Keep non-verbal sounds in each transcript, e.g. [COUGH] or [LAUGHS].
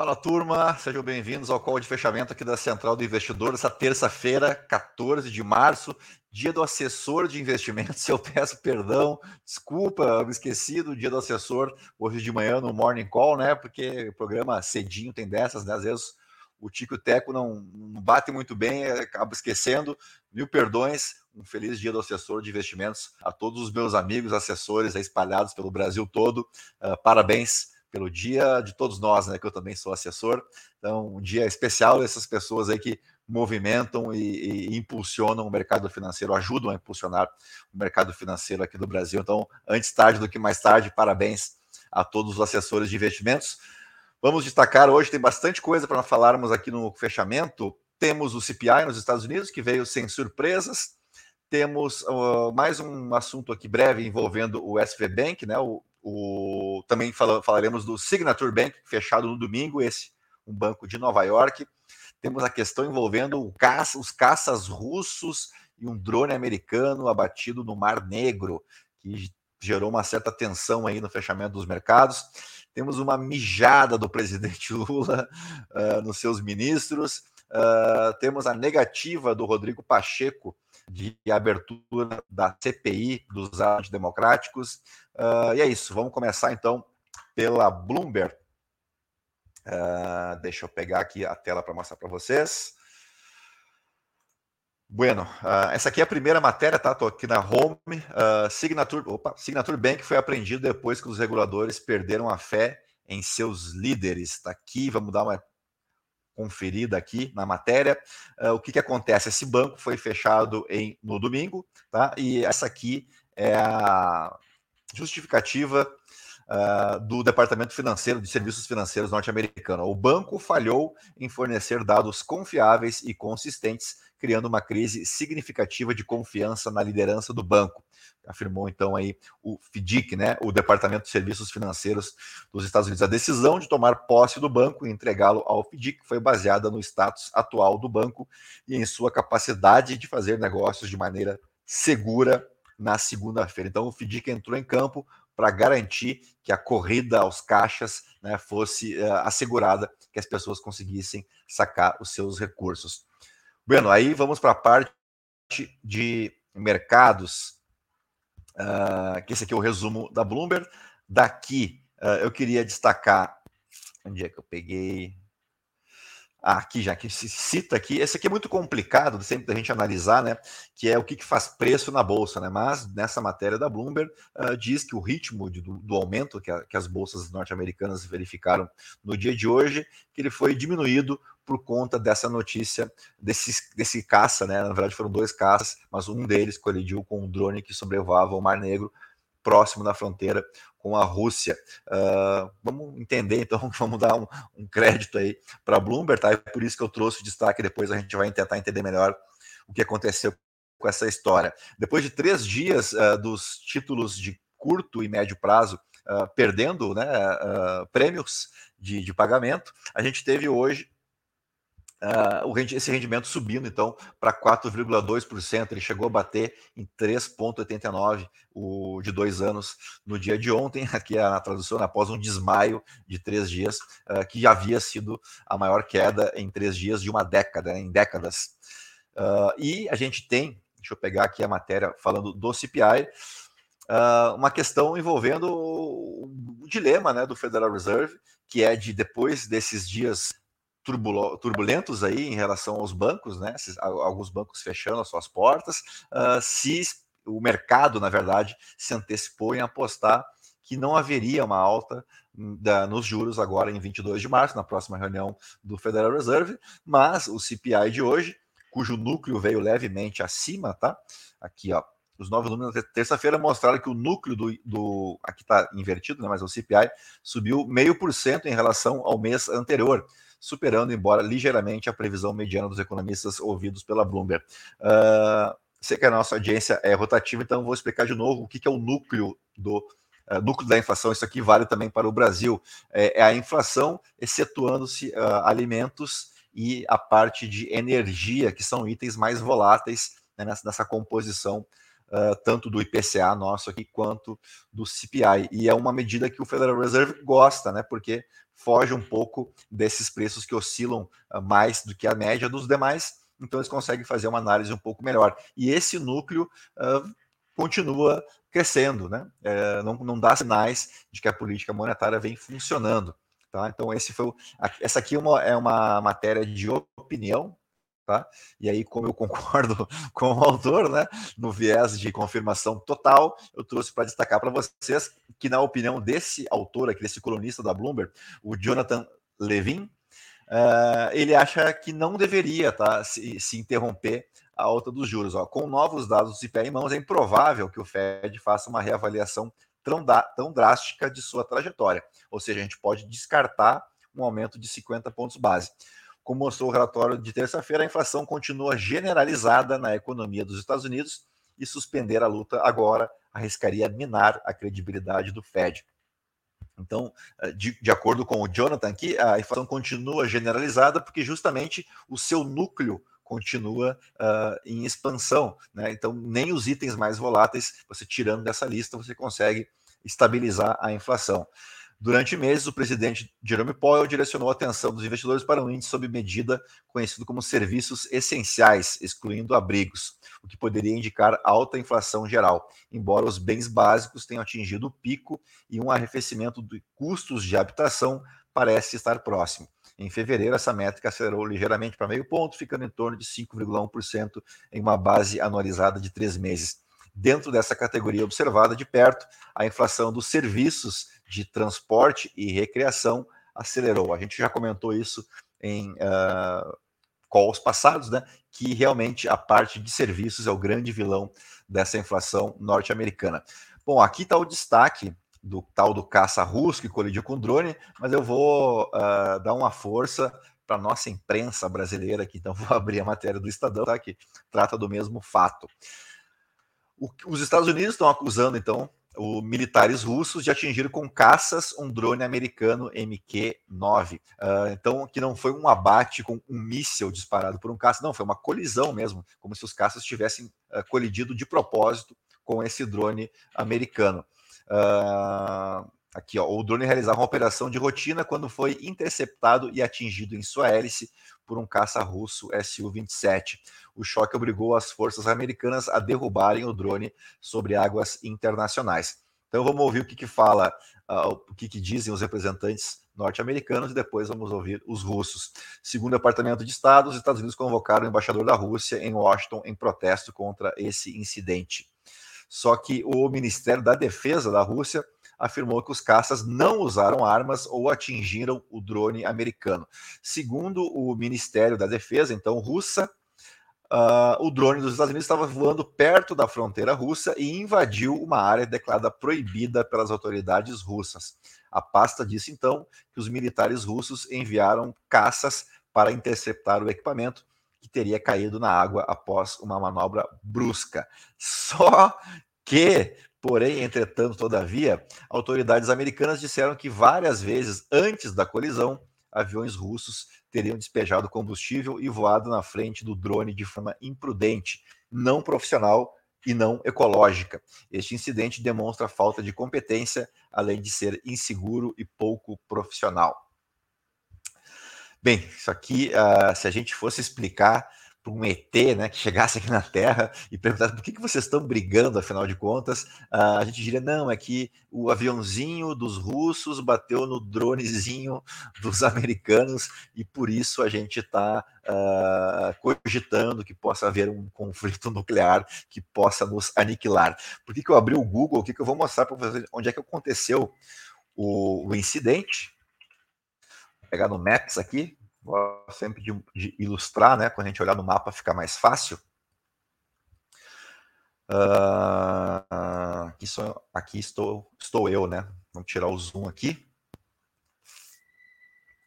Fala turma, sejam bem-vindos ao call de fechamento aqui da Central do Investidor, essa terça-feira, 14 de março, dia do assessor de investimentos. [LAUGHS] Eu peço perdão, desculpa, me esqueci do dia do assessor hoje de manhã no Morning Call, né? Porque o programa cedinho tem dessas, né? Às vezes o Tico e o Teco não, não batem muito bem, acabo esquecendo. Mil perdões, um feliz dia do assessor de investimentos a todos os meus amigos assessores espalhados pelo Brasil todo. Uh, parabéns pelo dia de todos nós, né? Que eu também sou assessor. Então, um dia especial dessas pessoas aí que movimentam e, e, impulsionam o mercado financeiro, ajudam a impulsionar o mercado financeiro aqui do Brasil. Então, antes tarde do que mais tarde, parabéns a todos os assessores de investimentos. Vamos destacar hoje, tem bastante coisa para falarmos aqui no fechamento. Temos o CPI nos Estados Unidos, que veio sem surpresas. Temos uh, mais um assunto aqui breve envolvendo o SV Bank, né? O, o, também fala, falaremos do Signature Bank, fechado no domingo, esse, um banco de Nova York. Temos a questão envolvendo caça, os caças russos e um drone americano abatido no Mar Negro, que gerou uma certa tensão aí no fechamento dos mercados. Temos uma mijada do presidente [LAUGHS] Lula uh, nos seus ministros. Uh, temos a negativa do Rodrigo Pacheco de abertura da CPI dos antidemocráticos. Uh, e é isso, vamos começar então pela Bloomberg. Uh, deixa eu pegar aqui a tela para mostrar para vocês. Bueno, uh, essa aqui é a primeira matéria, tá? Estou aqui na home. Uh, Signature, opa, Signature Bank foi apreendido depois que os reguladores perderam a fé em seus líderes. Está aqui, vamos dar uma conferida aqui na matéria. Uh, o que, que acontece? Esse banco foi fechado em, no domingo, tá? E essa aqui é a justificativa uh, do Departamento Financeiro de Serviços Financeiros norte-americano. O banco falhou em fornecer dados confiáveis e consistentes, criando uma crise significativa de confiança na liderança do banco afirmou então aí o FDIC, né, o Departamento de Serviços Financeiros dos Estados Unidos. A decisão de tomar posse do banco e entregá-lo ao FDIC foi baseada no status atual do banco e em sua capacidade de fazer negócios de maneira segura na segunda-feira. Então o FDIC entrou em campo para garantir que a corrida aos caixas né, fosse uh, assegurada, que as pessoas conseguissem sacar os seus recursos. Bueno, aí vamos para a parte de mercados uh, que esse aqui é o resumo da Bloomberg. Daqui uh, eu queria destacar. Onde é que eu peguei? Aqui já, que se cita aqui. Esse aqui é muito complicado sempre da gente analisar, né? Que é o que, que faz preço na bolsa, né? Mas nessa matéria da Bloomberg uh, diz que o ritmo de, do, do, aumento que, a, que as bolsas norte-americanas verificaram no dia de hoje, que ele foi diminuído por conta dessa notícia desse, desse caça, né? Na verdade foram dois caças, mas um deles colidiu com um drone que sobrevoava o Mar Negro próximo da fronteira com a Rússia. Uh, vamos entender, então, [LAUGHS] vamos dar um, um crédito aí para a Bloomberg, tá? É por isso que eu trouxe o destaque, depois a gente vai tentar entender melhor o que aconteceu com essa história. Depois de três dias uh, dos títulos de curto e médio prazo uh, perdendo né, prêmios de, de pagamento, a gente teve hoje Uh, esse rendimento subindo então para 4,2%. Ele chegou a bater em 3,89% o de dois anos no dia de ontem, [LAUGHS] aqui é a tradução, né, após um desmaio de três dias, uh, que já havia sido a maior queda em três dias de uma década, né, em décadas. Uh, e a gente tem, deixa eu pegar aqui a matéria falando do CPI, uma questão envolvendo o dilema né, do Federal Reserve, que é de depois desses dias turbulentos aí em relação aos bancos, né? Alguns bancos fechando as suas portas, uh, se o mercado, na verdade, se antecipou em apostar que não haveria uma alta hum, da, nos juros agora em 22 de março, na próxima reunião do Federal Reserve, mas o CPI de hoje, cujo núcleo veio levemente acima, tá? Aqui, ó, os novos números da terça-feira mostraram que o núcleo do, do aqui está invertido, né? Mas o CPI subiu meio por cento em relação ao mês anterior superando, embora ligeiramente, a previsão mediana dos economistas ouvidos pela Bloomberg. Uh, sei que a nossa audiência é rotativa, então vou explicar de novo o que, que é o núcleo do uh, núcleo da inflação. Isso aqui vale também para o Brasil. É, é a inflação, excetuando-se uh, alimentos e a parte de energia, que são itens mais voláteis né, nessa, nessa, composição uh, tanto do IPCA nosso aqui quanto do CPI. E é uma medida que o Federal Reserve gosta, né? Porque foge um pouco desses preços que oscilam uh, mais do que a média dos demais, então eles conseguem fazer uma análise um pouco melhor. E esse núcleo uh, continua crescendo, né? É, não, não dá sinais de que a política monetária vem funcionando. Tá? Então, esse foi o, essa aqui é uma, é uma matéria de opinião, tá? E aí, como eu concordo [LAUGHS] com o autor, né, no viés de confirmação total, eu trouxe para destacar para vocês que, na opinião desse autor aqui, desse colunista da Bloomberg, o Jonathan Levin, uh, ele acha que não deveria tá, se, se interromper a alta dos juros. Ó. Com novos dados do CPI em mãos, é improvável que o Fed faça uma reavaliação tão, tão drástica de sua trajetória. Ou seja, a gente pode descartar um aumento de 50 pontos base. Como mostrou o relatório de terça-feira, a inflação continua generalizada na economia dos Estados Unidos e suspender a luta agora arriscaria minar a credibilidade do Fed. Então, eh, de, de, acordo com o Jonathan aqui, a inflação continua generalizada porque justamente o seu núcleo continua uh, em expansão. Né? Então, nem os itens mais voláteis, você tirando dessa lista, você consegue estabilizar a inflação. Durante meses, o presidente Jerome Powell direcionou a atenção dos investidores para um índice sob medida conhecido como serviços essenciais, excluindo abrigos, o que poderia indicar alta inflação geral, embora os bens básicos tenham atingido o pico e um arrefecimento de custos de habitação parece estar próximo. Em fevereiro, essa métrica acelerou ligeiramente para meio ponto, ficando em torno de 5,1% em uma base anualizada de três meses. Dentro dessa categoria observada de perto, a inflação dos serviços de transporte e recreação acelerou. A gente já comentou isso em uh, calls passados, né? Que realmente a parte de serviços é o grande vilão dessa inflação norte-americana. Bom, aqui está o destaque do tal do caça russo que colidiu com o drone, mas eu vou uh, dar uma força para nossa imprensa brasileira aqui, então [LAUGHS] vou abrir a matéria do Estadão, tá, que trata do mesmo fato. O, os Estados Unidos estão acusando, então, os militares russos de atingir com caças um drone americano MQ-9. Uh, ah, então, que não foi um abate com um míssil disparado por um caça, não, foi uma colisão mesmo, como se os caças tivessem uh, colidido de propósito com esse drone americano. Uh, aqui, ó, o drone realizava uma operação de rotina quando foi interceptado e atingido em sua hélice por um caça russo Su-27. O choque obrigou as forças americanas a derrubarem o drone sobre águas internacionais. Então vamos ouvir o que, que fala, uh, o que, que dizem os representantes norte-americanos e depois vamos ouvir os russos. Segundo o Departamento de Estado, os Estados Unidos convocaram o embaixador da Rússia em Washington em protesto contra esse incidente. Só que o Ministério da Defesa da Rússia afirmou que os caças não usaram armas ou atingiram o drone americano. Segundo o Ministério da Defesa, então, russa, uh, o drone dos Estados Unidos estava voando perto da fronteira russa e invadiu uma área declarada proibida pelas autoridades russas. A pasta disse, então, que os militares russos enviaram caças para interceptar o equipamento que teria caído na água após uma manobra brusca. Só que, porém, entretanto, todavia, autoridades americanas disseram que várias vezes antes da colisão, aviões russos teriam despejado combustível e voado na frente do drone de forma imprudente, não profissional e não ecológica. Este incidente demonstra falta de competência, além de ser inseguro e pouco profissional. Bem, isso aqui, uh, se a gente fosse explicar para um ET, né, que chegasse aqui na Terra e perguntasse por que, que vocês estão brigando, afinal de contas, uh, a gente diria, não, é que o aviãozinho dos russos bateu no dronezinho dos americanos e por isso a gente está uh, ah, cogitando que possa haver um conflito nuclear que possa nos aniquilar. Por que, que eu abri o Google? O que, que eu vou mostrar para vocês onde é que aconteceu o, o incidente? pegar no Maps aqui, gosto sempre de, de, ilustrar, né? Quando a gente olhar no mapa fica mais fácil. Uh, aqui, sou, aqui estou, estou eu, né? Vamos tirar o zoom aqui.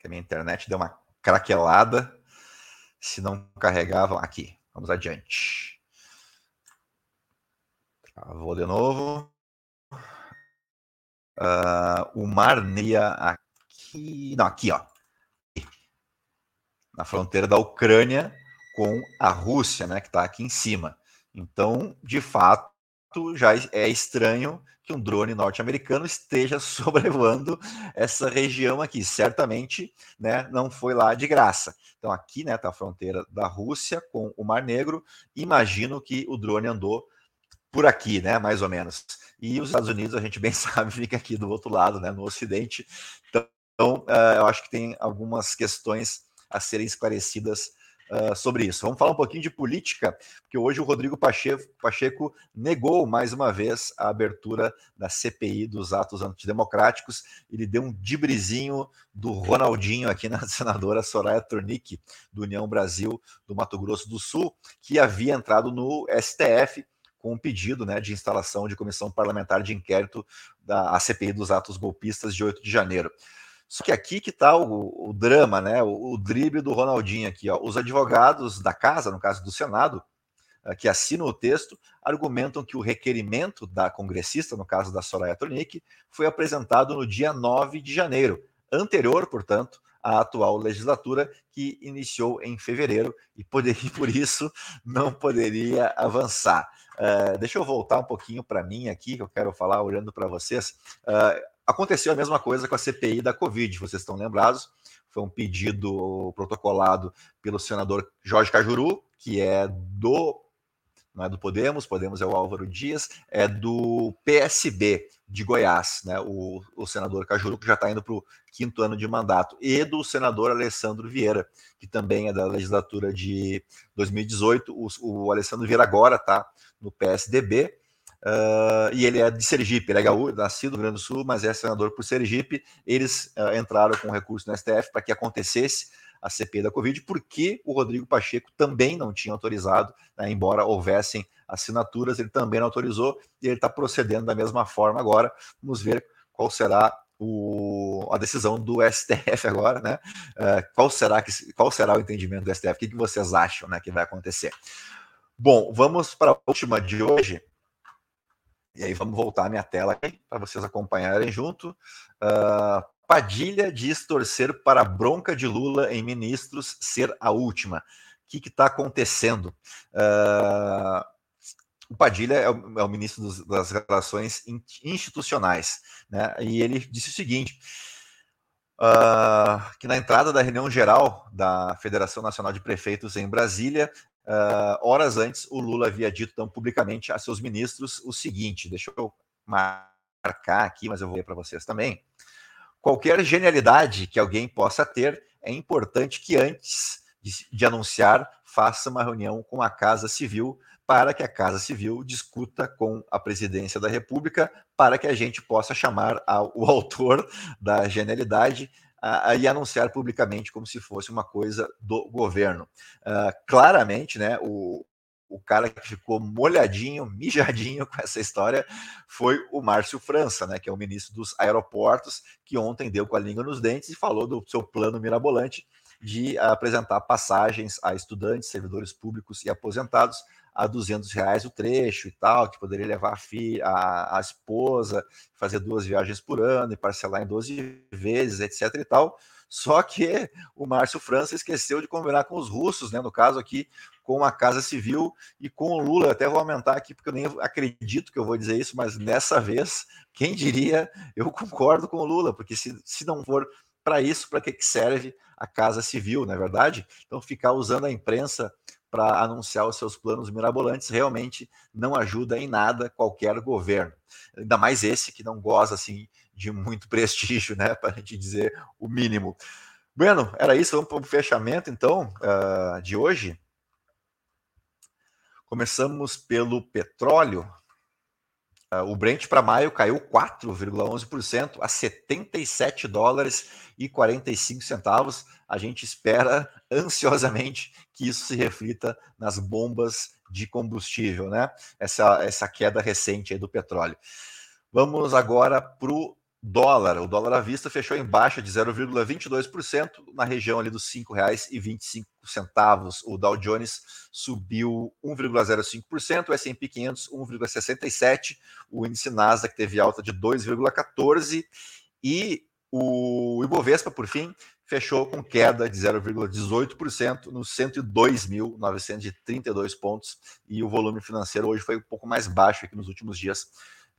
Que a minha internet deu uma craquelada. Se não carregava, aqui. Vamos adiante. Vou de novo. Uh, o Mar Neia aqui. Não, aqui, ó. Na fronteira da Ucrânia com a Rússia, né? Que está aqui em cima. Então, de fato, já é estranho que um drone norte-americano esteja [LAUGHS] sobrevoando essa região aqui. Certamente, né, não foi lá de graça. Então aqui, né, tá a fronteira da Rússia com o Mar Negro. Imagino que o drone andou por aqui, né, mais ou menos. E os Estados Unidos, a gente bem [LAUGHS] sabe, fica aqui do outro lado, né, no Ocidente. Então, uh, eu acho que tem algumas questões a serem esclarecidas uh, sobre isso. Vamos falar um pouquinho de política, porque hoje o Rodrigo Pacheco, Pacheco negou mais uma vez a abertura da CPI dos atos antidemocráticos. Ele deu um dibrizinho do Ronaldinho aqui na [LAUGHS] senadora Soraya Tornick, do União Brasil do Mato Grosso do Sul, que havia entrado no STF com um pedido né, de instalação de comissão parlamentar de inquérito da CPI dos atos golpistas de 8 de janeiro. Só que aqui que está o, o, drama, né? O, o drible do Ronaldinho aqui, ó. Os advogados da casa, no caso do Senado, eh, que assinam o texto, argumentam que o requerimento da congressista, no caso da Soraya Tronic, foi apresentado no dia 9 de janeiro, anterior, portanto, à atual legislatura, que iniciou em fevereiro e, poderia, [LAUGHS] por isso não poderia avançar. Uh, deixa eu voltar um pouquinho para mim aqui, que eu quero falar olhando para vocês. Uh, aconteceu a mesma coisa com a CPI da Covid, vocês estão lembrados? Foi um pedido protocolado pelo senador Jorge Cajuru, que é do não é do Podemos, Podemos é o Álvaro Dias, é do PSB de Goiás, né? O, o senador Cajuru, que já está indo para o quinto ano de mandato, e do senador Alessandro Vieira, que também é da legislatura de 2018. O, o Alessandro Vieira agora está no PSDB, uh, e ele é de Sergipe, ele é gaúcho, nascido no Rio Grande do Sul, mas é senador por Sergipe. Eles uh, entraram com recurso no STF para que acontecesse a CPI da Covid, porque o Rodrigo Pacheco também não tinha autorizado, né, embora houvessem assinaturas, ele também não autorizou e ele está procedendo da mesma forma agora. Vamos ver qual será o, a decisão do STF [LAUGHS] agora, né? Uh, qual, será que, qual será o entendimento do STF? O que, que vocês acham né, que vai acontecer? Bom, vamos para a última de hoje. E aí vamos voltar a minha tela aqui para vocês acompanharem junto. Uh, Padilha diz torcer para a bronca de Lula em ministros ser a última. O que está acontecendo? Uh, o Padilha é o, é o ministro dos, das Relações Institucionais, né? e ele disse o seguinte: uh, que na entrada da reunião geral da Federação Nacional de Prefeitos em Brasília, uh, horas antes, o Lula havia dito tão publicamente a seus ministros o seguinte: deixa eu marcar aqui, mas eu vou ler para vocês também. Qualquer genialidade que alguém possa ter, é importante que antes de, de anunciar, faça uma reunião com a Casa Civil para que a Casa Civil discuta com a Presidência da República, para que a gente possa chamar o autor da genialidade uh, e anunciar publicamente como se fosse uma coisa do governo. Uh, claramente, né, o, o cara que ficou molhadinho, [LAUGHS] mijadinho com essa história foi o Márcio França, né, que é o ministro dos aeroportos, que ontem deu com a língua nos dentes e falou do seu plano mirabolante de apresentar passagens a estudantes, servidores públicos e aposentados a 200 reais o trecho e tal, que poderia levar a, filha, a, a esposa, fazer duas viagens por ano e parcelar em 12 vezes, etc e tal. Só que o Márcio França esqueceu de combinar com os russos, né? No caso aqui, com a Casa Civil e com o Lula. Até vou aumentar aqui, porque eu nem acredito que eu vou dizer isso, mas nessa vez, quem diria, eu concordo com o Lula, porque se, se não for para isso, para que, que serve a Casa Civil, não é verdade? Então, ficar usando a imprensa para anunciar os seus planos mirabolantes realmente não ajuda em nada qualquer governo. Ainda mais esse que não goza assim de muito [LAUGHS] prestígio, né? Para a gente dizer o mínimo. Bueno, era isso. Vamos para o fechamento então uh, de hoje. Começamos pelo petróleo. Uh, o Brent para maio caiu 4,11% a 77 dólares e 45 centavos. A gente espera ansiosamente que isso se reflita nas bombas de combustível, né? Essa, essa queda recente do petróleo. Vamos agora para o dólar. O dólar à vista fechou em baixa de 0,22% na região ali dos R$ 5,25. O Dow Jones subiu 1,05%, o S&P 500 1,67%, o índice Nasdaq teve alta de 2,14% e o Ibovespa, por fim, fechou com queda de 0,18% nos 102.932 pontos e o volume financeiro hoje foi um pouco mais baixo aqui nos últimos dias,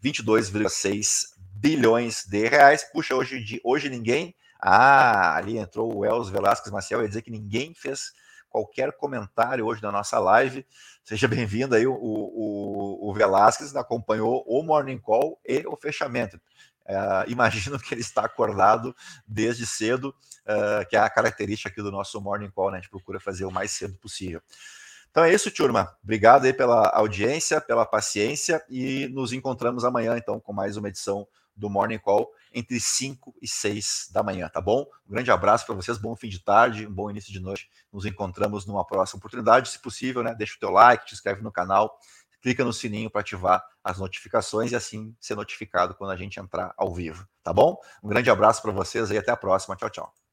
22,6 bilhões de reais. Puxa, hoje, de, hoje ninguém. Ah, ali entrou o Els Velasquez Maciel, ia dizer que ninguém fez qualquer comentário hoje na nossa live. Seja bem-vindo aí, o, o, o Velasquez acompanhou o Morning Call e o fechamento. Uh, imagino que ele está acordado desde cedo, uh, que é a característica aqui do nosso Morning Call, né? A gente procura fazer o mais cedo possível. Então é isso, turma. Obrigado aí pela audiência, pela paciência e nos encontramos amanhã, então, com mais uma edição do Morning Call entre 5 e 6 da manhã, tá bom? Um grande abraço para vocês, bom fim de tarde, um bom início de noite. Nos encontramos numa próxima oportunidade. Se possível, né? Deixa o teu like, te inscreve no canal, clica no sininho para ativar as notificações e assim ser notificado quando a gente entrar ao vivo, tá bom? Um grande abraço para vocês e até a próxima. Tchau, tchau.